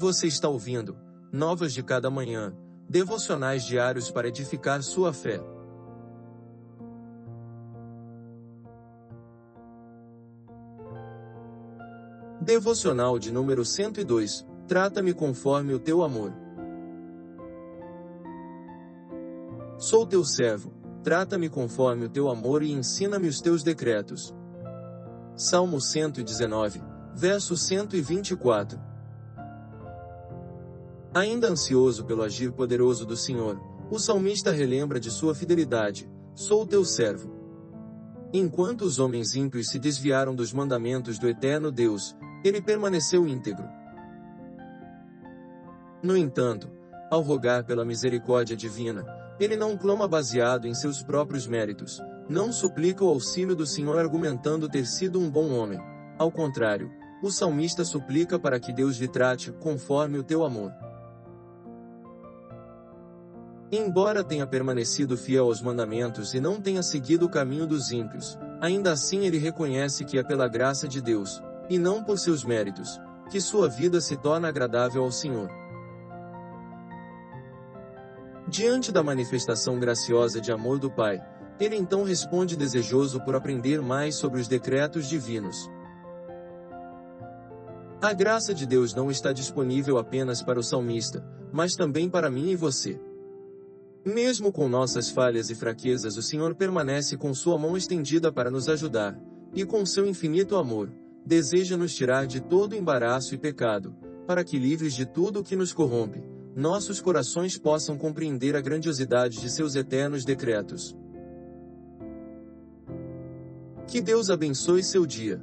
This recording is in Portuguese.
Você está ouvindo Novas de Cada Manhã, devocionais diários para edificar sua fé. Devocional de número 102 Trata-me conforme o teu amor. Sou teu servo, trata-me conforme o teu amor e ensina-me os teus decretos. Salmo 119, verso 124. Ainda ansioso pelo agir poderoso do Senhor, o salmista relembra de sua fidelidade: Sou teu servo. Enquanto os homens ímpios se desviaram dos mandamentos do eterno Deus, ele permaneceu íntegro. No entanto, ao rogar pela misericórdia divina, ele não clama baseado em seus próprios méritos, não suplica o auxílio do Senhor argumentando ter sido um bom homem. Ao contrário, o salmista suplica para que Deus lhe trate conforme o teu amor. Embora tenha permanecido fiel aos mandamentos e não tenha seguido o caminho dos ímpios, ainda assim ele reconhece que é pela graça de Deus, e não por seus méritos, que sua vida se torna agradável ao Senhor. Diante da manifestação graciosa de amor do Pai, ele então responde desejoso por aprender mais sobre os decretos divinos. A graça de Deus não está disponível apenas para o salmista, mas também para mim e você. Mesmo com nossas falhas e fraquezas, o Senhor permanece com sua mão estendida para nos ajudar, e com seu infinito amor, deseja nos tirar de todo embaraço e pecado, para que livres de tudo o que nos corrompe, nossos corações possam compreender a grandiosidade de seus eternos decretos. Que Deus abençoe seu dia.